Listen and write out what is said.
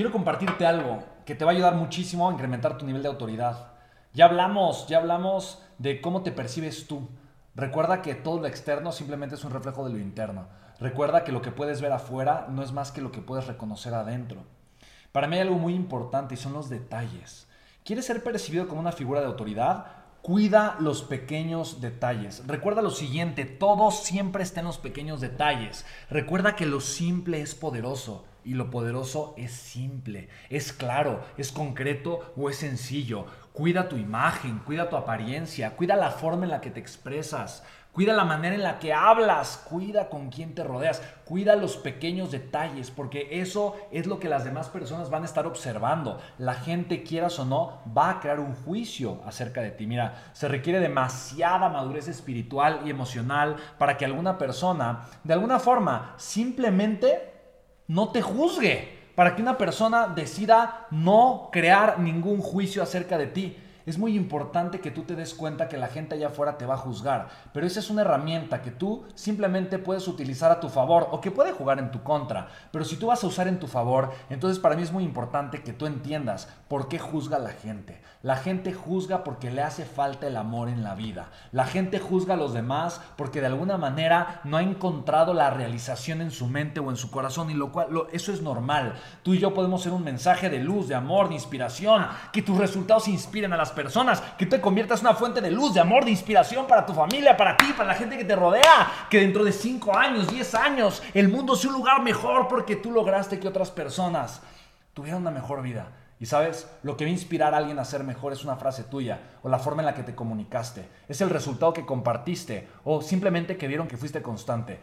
quiero compartirte algo que te va a ayudar muchísimo a incrementar tu nivel de autoridad. Ya hablamos, ya hablamos de cómo te percibes tú. Recuerda que todo lo externo simplemente es un reflejo de lo interno. Recuerda que lo que puedes ver afuera no es más que lo que puedes reconocer adentro. Para mí hay algo muy importante y son los detalles. ¿Quieres ser percibido como una figura de autoridad? Cuida los pequeños detalles. Recuerda lo siguiente, todo siempre está en los pequeños detalles. Recuerda que lo simple es poderoso y lo poderoso es simple, es claro, es concreto o es sencillo. Cuida tu imagen, cuida tu apariencia, cuida la forma en la que te expresas. Cuida la manera en la que hablas, cuida con quién te rodeas, cuida los pequeños detalles, porque eso es lo que las demás personas van a estar observando. La gente, quieras o no, va a crear un juicio acerca de ti. Mira, se requiere demasiada madurez espiritual y emocional para que alguna persona, de alguna forma, simplemente no te juzgue, para que una persona decida no crear ningún juicio acerca de ti es muy importante que tú te des cuenta que la gente allá afuera te va a juzgar, pero esa es una herramienta que tú simplemente puedes utilizar a tu favor o que puede jugar en tu contra, pero si tú vas a usar en tu favor, entonces para mí es muy importante que tú entiendas por qué juzga la gente. La gente juzga porque le hace falta el amor en la vida. La gente juzga a los demás porque de alguna manera no ha encontrado la realización en su mente o en su corazón y lo cual eso es normal. Tú y yo podemos ser un mensaje de luz, de amor, de inspiración, que tus resultados inspiren a personas, que te conviertas en una fuente de luz, de amor, de inspiración para tu familia, para ti, para la gente que te rodea, que dentro de 5 años, 10 años, el mundo sea un lugar mejor porque tú lograste que otras personas tuvieran una mejor vida. Y sabes, lo que va a inspirar a alguien a ser mejor es una frase tuya o la forma en la que te comunicaste. Es el resultado que compartiste o simplemente que vieron que fuiste constante.